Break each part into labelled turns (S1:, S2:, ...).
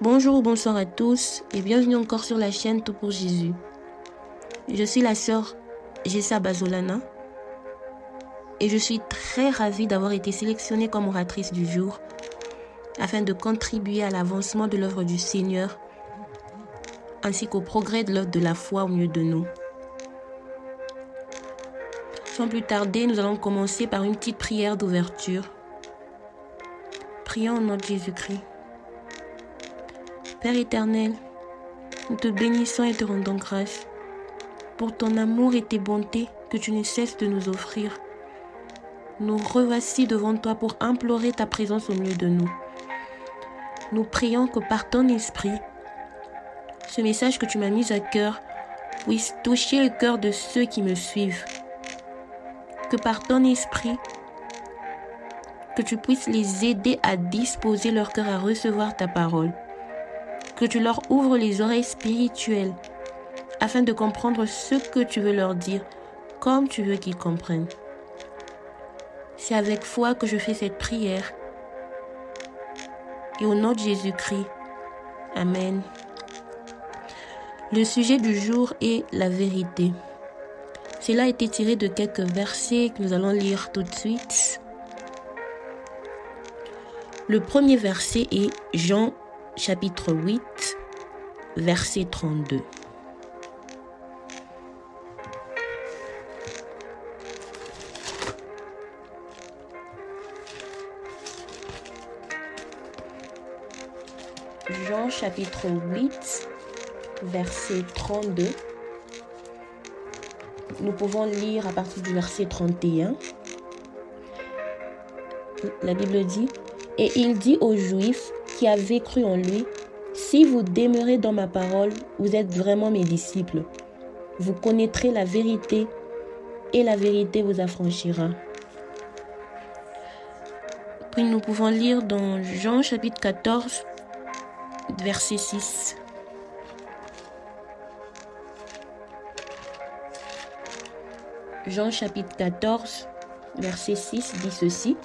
S1: Bonjour ou bonsoir à tous et bienvenue encore sur la chaîne Tout pour Jésus. Je suis la sœur Jessa Bazolana et je suis très ravie d'avoir été sélectionnée comme oratrice du jour afin de contribuer à l'avancement de l'œuvre du Seigneur ainsi qu'au progrès de l'œuvre de la foi au milieu de nous. Sans plus tarder, nous allons commencer par une petite prière d'ouverture. Prions au nom de Jésus-Christ. Père éternel, nous te bénissons et te rendons grâce pour ton amour et tes bontés que tu ne cesses de nous offrir. Nous revoici devant toi pour implorer ta présence au milieu de nous. Nous prions que par ton esprit, ce message que tu m'as mis à cœur puisse toucher le cœur de ceux qui me suivent. Que par ton esprit, que tu puisses les aider à disposer leur cœur à recevoir ta parole. Que tu leur ouvres les oreilles spirituelles afin de comprendre ce que tu veux leur dire comme tu veux qu'ils comprennent. C'est avec foi que je fais cette prière. Et au nom de Jésus-Christ. Amen. Le sujet du jour est la vérité. Cela a été tiré de quelques versets que nous allons lire tout de suite. Le premier verset est Jean chapitre 8, verset 32. Jean chapitre 8, verset 32. Nous pouvons lire à partir du verset 31. La Bible dit, Et il dit aux Juifs qui avaient cru en lui, Si vous demeurez dans ma parole, vous êtes vraiment mes disciples. Vous connaîtrez la vérité et la vérité vous affranchira. Puis nous pouvons lire dans Jean chapitre 14, verset 6. Jean chapitre 14, verset 6 dit ceci.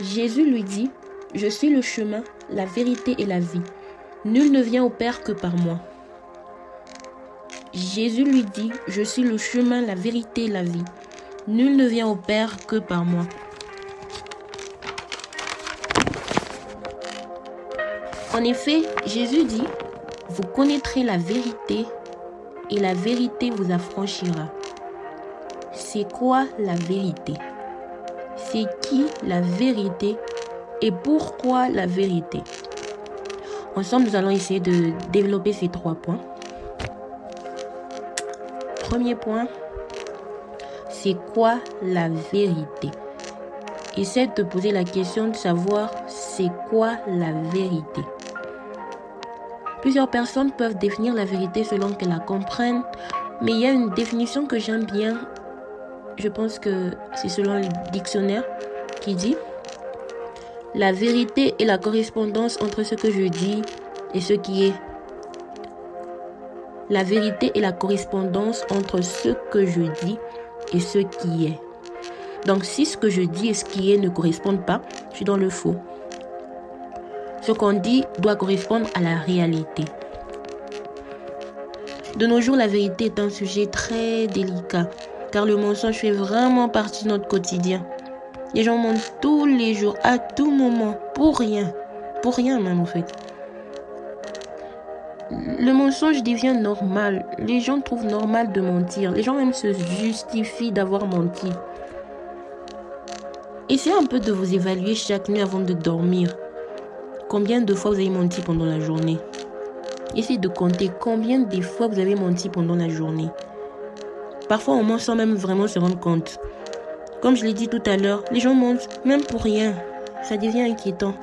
S1: Jésus lui dit, Je suis le chemin, la vérité et la vie. Nul ne vient au Père que par moi. Jésus lui dit, Je suis le chemin, la vérité et la vie. Nul ne vient au Père que par moi. En effet, Jésus dit, Vous connaîtrez la vérité et la vérité vous affranchira. C'est quoi la vérité? C'est qui la vérité et pourquoi la vérité Ensemble, nous allons essayer de développer ces trois points. Premier point, c'est quoi la vérité? Essaie de te poser la question de savoir c'est quoi la vérité? Plusieurs personnes peuvent définir la vérité selon qu'elles la comprennent, mais il y a une définition que j'aime bien. Je pense que c'est selon le dictionnaire qui dit La vérité est la correspondance entre ce que je dis et ce qui est. La vérité est la correspondance entre ce que je dis et ce qui est. Donc si ce que je dis et ce qui est ne correspondent pas, je suis dans le faux. Ce qu'on dit doit correspondre à la réalité. De nos jours, la vérité est un sujet très délicat, car le mensonge fait vraiment partie de notre quotidien. Les gens mentent tous les jours, à tout moment, pour rien. Pour rien même en fait. Le mensonge devient normal. Les gens trouvent normal de mentir. Les gens même se justifient d'avoir menti. Essayez un peu de vous évaluer chaque nuit avant de dormir. Combien de fois vous avez menti pendant la journée? Essayez de compter combien de fois vous avez menti pendant la journée. Parfois, on ment sans même vraiment se rendre compte. Comme je l'ai dit tout à l'heure, les gens mentent même pour rien. Ça devient inquiétant.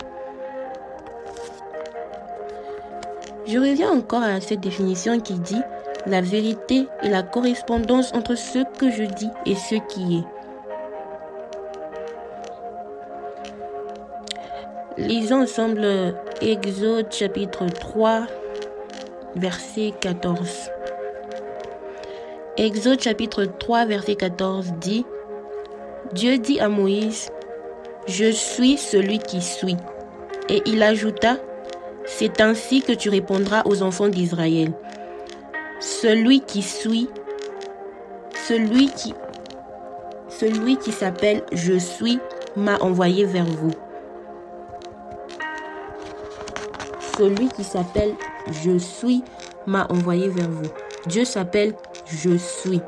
S1: Je reviens encore à cette définition qui dit la vérité est la correspondance entre ce que je dis et ce qui est. Lisons ensemble Exode chapitre 3, verset 14. Exode chapitre 3, verset 14 dit, Dieu dit à Moïse, Je suis celui qui suis. Et il ajouta, C'est ainsi que tu répondras aux enfants d'Israël. Celui qui suit, celui qui, celui qui s'appelle Je suis m'a envoyé vers vous. Celui qui s'appelle Je suis m'a envoyé vers vous. Dieu s'appelle Je suis.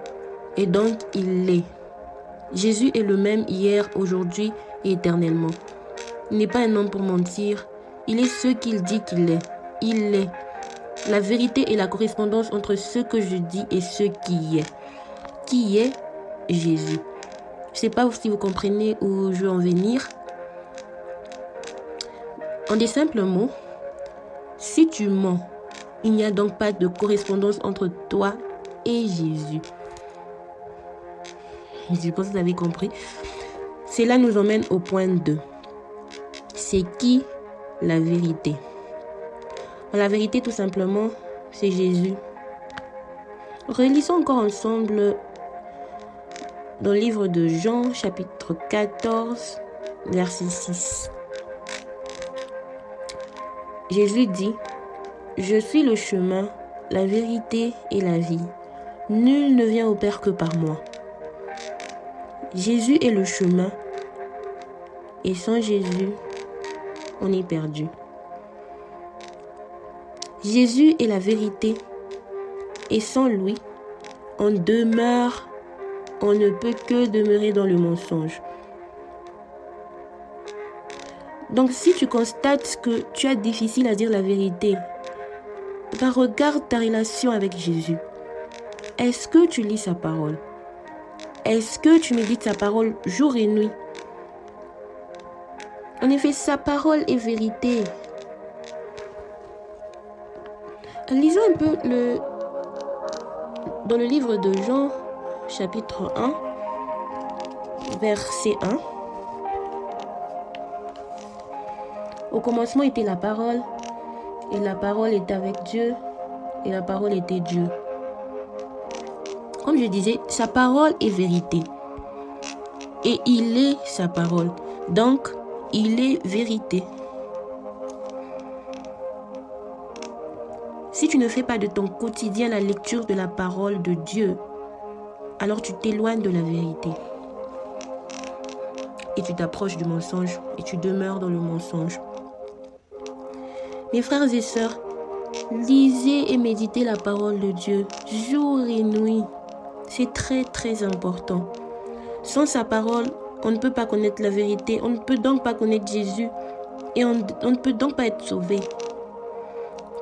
S1: Et donc il l'est. Jésus est le même hier, aujourd'hui et éternellement. Il n'est pas un homme pour mentir. Il est ce qu'il dit qu'il est. Il est. La vérité est la correspondance entre ce que je dis et ce qui est. Qui est Jésus? Je ne sais pas si vous comprenez où je veux en venir. En des simples mots, si tu mens, il n'y a donc pas de correspondance entre toi et Jésus. Je pense que vous avez compris. Cela nous emmène au point 2. C'est qui la vérité? La vérité, tout simplement, c'est Jésus. Relisons encore ensemble dans le livre de Jean, chapitre 14, verset 6. Jésus dit, Je suis le chemin, la vérité et la vie. Nul ne vient au Père que par moi. Jésus est le chemin et sans Jésus, on est perdu. Jésus est la vérité et sans lui, on demeure, on ne peut que demeurer dans le mensonge. Donc si tu constates que tu as difficile à dire la vérité, regarde ta relation avec Jésus. Est-ce que tu lis sa parole? Est-ce que tu médites sa parole jour et nuit? En effet, sa parole est vérité. Lisons un peu le, dans le livre de Jean, chapitre 1, verset 1. Au commencement était la parole, et la parole était avec Dieu, et la parole était Dieu. Comme je disais, sa parole est vérité. Et il est sa parole. Donc, il est vérité. Si tu ne fais pas de ton quotidien la lecture de la parole de Dieu, alors tu t'éloignes de la vérité. Et tu t'approches du mensonge et tu demeures dans le mensonge. Mes frères et sœurs, lisez et méditez la parole de Dieu jour et nuit. C'est très très important. Sans sa parole, on ne peut pas connaître la vérité, on ne peut donc pas connaître Jésus et on, ne peut donc pas être sauvé.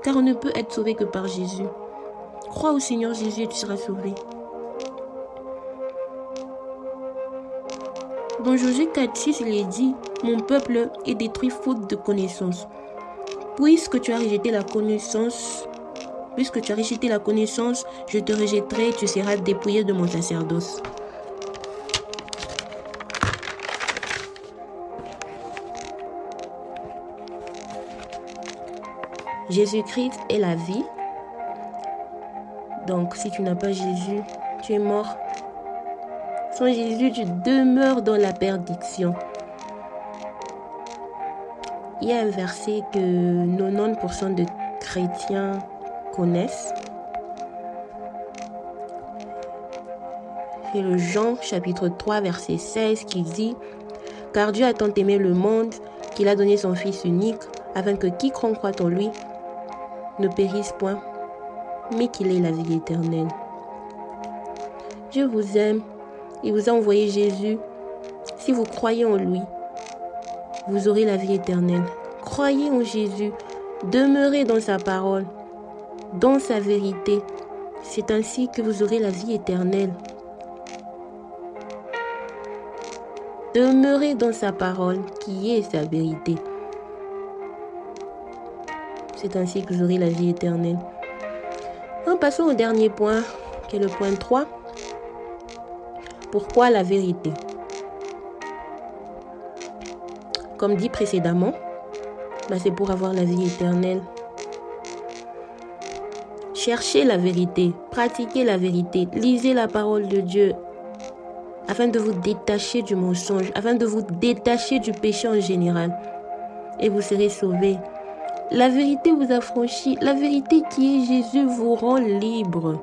S1: Car on ne peut être sauvé que par Jésus. Crois au Seigneur Jésus et tu seras sauvé. Dans Josué 4, 6, il est dit, Mon peuple est détruit faute de connaissance. Puisque tu as rejeté la connaissance, Puisque tu as rejeté la connaissance, je te rejetterai et tu seras dépouillé de mon sacerdoce. Jésus-Christ est la vie. Donc si tu n'as pas Jésus, tu es mort. Sans Jésus, tu demeures dans la perdition. Il y a un verset que 90% de chrétiens connaissent. C'est le Jean chapitre 3 verset 16 qui dit Car Dieu a tant aimé le monde qu'il a donné son Fils unique afin que quiconque croit en lui ne périsse point, mais qu'il ait la vie éternelle. Dieu vous aime et vous a envoyé Jésus. Si vous croyez en lui, vous aurez la vie éternelle. Croyez en Jésus, demeurez dans sa parole dans sa vérité. C'est ainsi que vous aurez la vie éternelle. Demeurez dans sa parole qui est sa vérité. C'est ainsi que vous aurez la vie éternelle. En passons au dernier point, qui est le point 3. Pourquoi la vérité? Comme dit précédemment, bah, c'est pour avoir la vie éternelle. Cherchez la vérité, pratiquez la vérité, lisez la parole de Dieu afin de vous détacher du mensonge, afin de vous détacher du péché en général. Et vous serez sauvés. La vérité vous affranchit. La vérité qui est Jésus vous rend libre.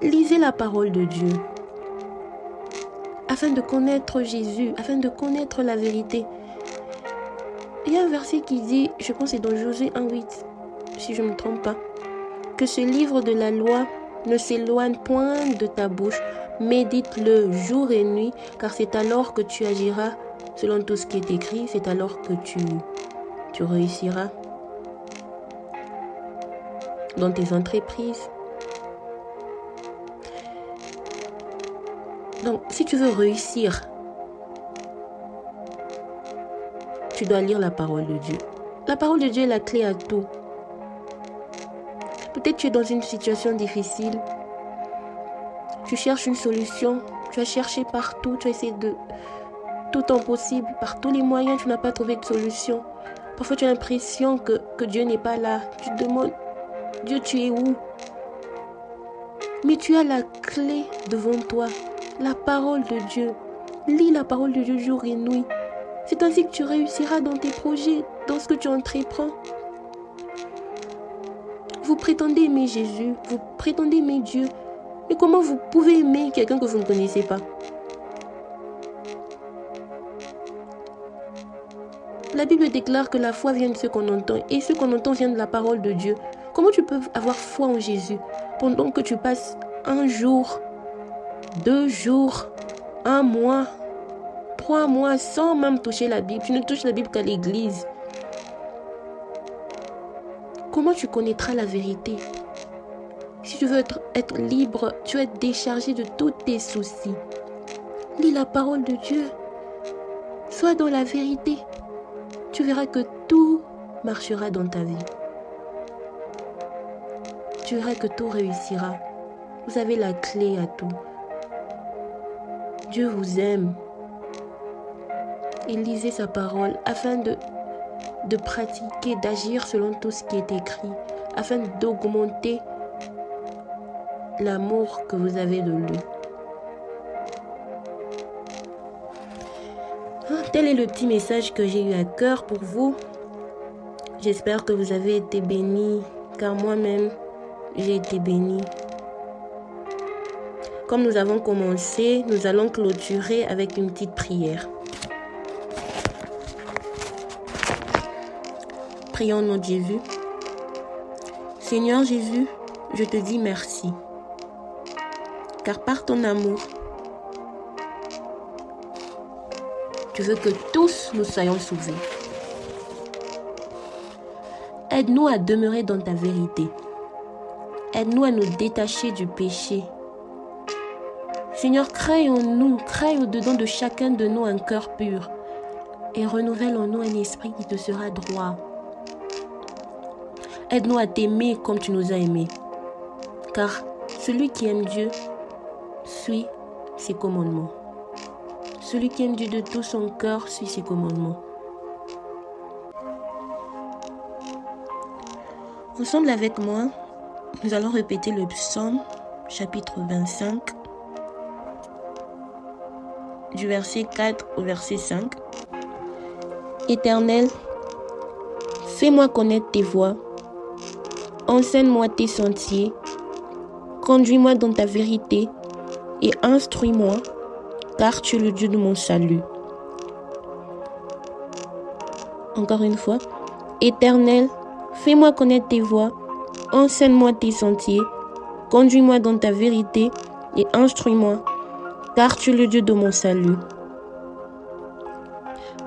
S1: Lisez la parole de Dieu afin de connaître Jésus, afin de connaître la vérité. Il y a un verset qui dit, je pense c'est dans Josué 1.8, si je ne me trompe pas, que ce livre de la loi ne s'éloigne point de ta bouche, médite-le jour et nuit, car c'est alors que tu agiras selon tout ce qui est écrit, c'est alors que tu, tu réussiras dans tes entreprises, Donc, si tu veux réussir, tu dois lire la parole de Dieu. La parole de Dieu est la clé à tout. Peut-être tu es dans une situation difficile. Tu cherches une solution. Tu as cherché partout. Tu as essayé de tout temps possible, par tous les moyens, tu n'as pas trouvé de solution. Parfois, tu as l'impression que, que Dieu n'est pas là. Tu te demandes, Dieu, tu es où? Mais tu as la clé devant toi la parole de Dieu. Lis la parole de Dieu jour et nuit. C'est ainsi que tu réussiras dans tes projets, dans ce que tu entreprends. Vous prétendez aimer Jésus, vous prétendez aimer Dieu. Mais comment vous pouvez aimer quelqu'un que vous ne connaissez pas? La Bible déclare que la foi vient de ce qu'on entend et ce qu'on entend vient de la parole de Dieu. Comment tu peux avoir foi en Jésus pendant que tu passes un jour deux jours, un mois, trois mois sans même toucher la Bible. Tu ne touches la Bible qu'à l'église. Comment tu connaîtras la vérité? Si tu veux être, libre, tu es déchargé de tous tes soucis. Lis la parole de Dieu. Sois dans la vérité. Tu verras que tout marchera dans ta vie. Tu verras que tout réussira. Vous avez la clé à tout. Dieu vous aime. Et lisez sa parole afin de, pratiquer, d'agir selon tout ce qui est écrit, afin d'augmenter l'amour que vous avez de lui. Ah, tel est le petit message que j'ai eu à cœur pour vous. J'espère que vous avez été bénis, car moi-même, j'ai été bénie. Comme nous avons commencé, nous allons clôturer avec une petite prière. Prions notre Jésus. Seigneur Jésus, je te dis merci. Car par ton amour, tu veux que tous nous soyons sauvés. Aide-nous à demeurer dans ta vérité. Aide-nous à nous détacher du péché Seigneur, crée en nous, crée au-dedans de chacun de nous un cœur pur et renouvelle en nous un esprit qui te sera droit. Aide-nous à t'aimer comme tu nous as aimés. Car celui qui aime Dieu suit ses commandements. Celui qui aime Dieu de tout son cœur suit ses commandements. Ensemble avec moi, nous allons répéter le psaume chapitre 25 du verset 4 au verset 5. Éternel, fais-moi connaître tes voies, enseigne-moi tes sentiers, conduis-moi dans ta vérité et instruis-moi, car tu es le Dieu de mon salut. Encore une fois, Éternel, fais-moi connaître tes voies, enseigne-moi tes sentiers, conduis-moi dans ta vérité et instruis-moi, car tu es le Dieu de mon salut.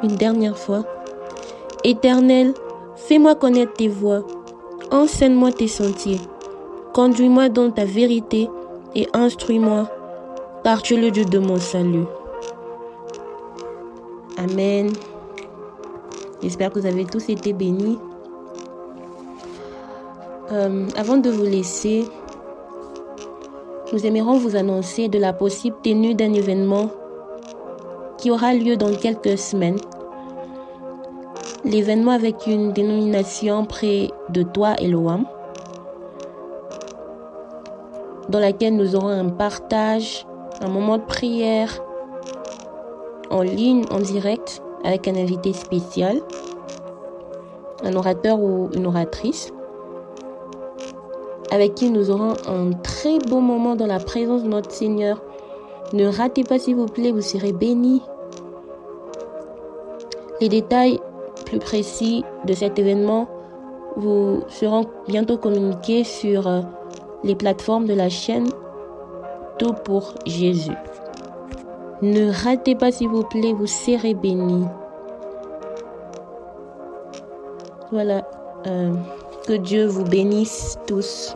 S1: Une dernière fois. Éternel, fais-moi connaître tes voies, enseigne-moi tes sentiers, conduis-moi dans ta vérité et instruis-moi, car tu es le Dieu de mon salut. Amen. J'espère que vous avez tous été bénis. Euh, avant de vous laisser, nous aimerons vous annoncer de la possible tenue d'un événement qui aura lieu dans quelques semaines. L'événement avec une dénomination près de toi et l'OAM. dans laquelle nous aurons un partage, un moment de prière en ligne, en direct, avec un invité spécial, un orateur ou une oratrice, avec qui nous aurons un très beau moment dans la présence de notre Seigneur. Ne ratez pas s'il vous plaît, vous serez bénis. Les détails plus précis de cet événement vous seront bientôt communiqués sur euh, les plateformes de la chaîne Tout pour Jésus. Ne ratez pas s'il vous plaît, vous serez bénis. Voilà. Euh, que Dieu vous bénisse tous.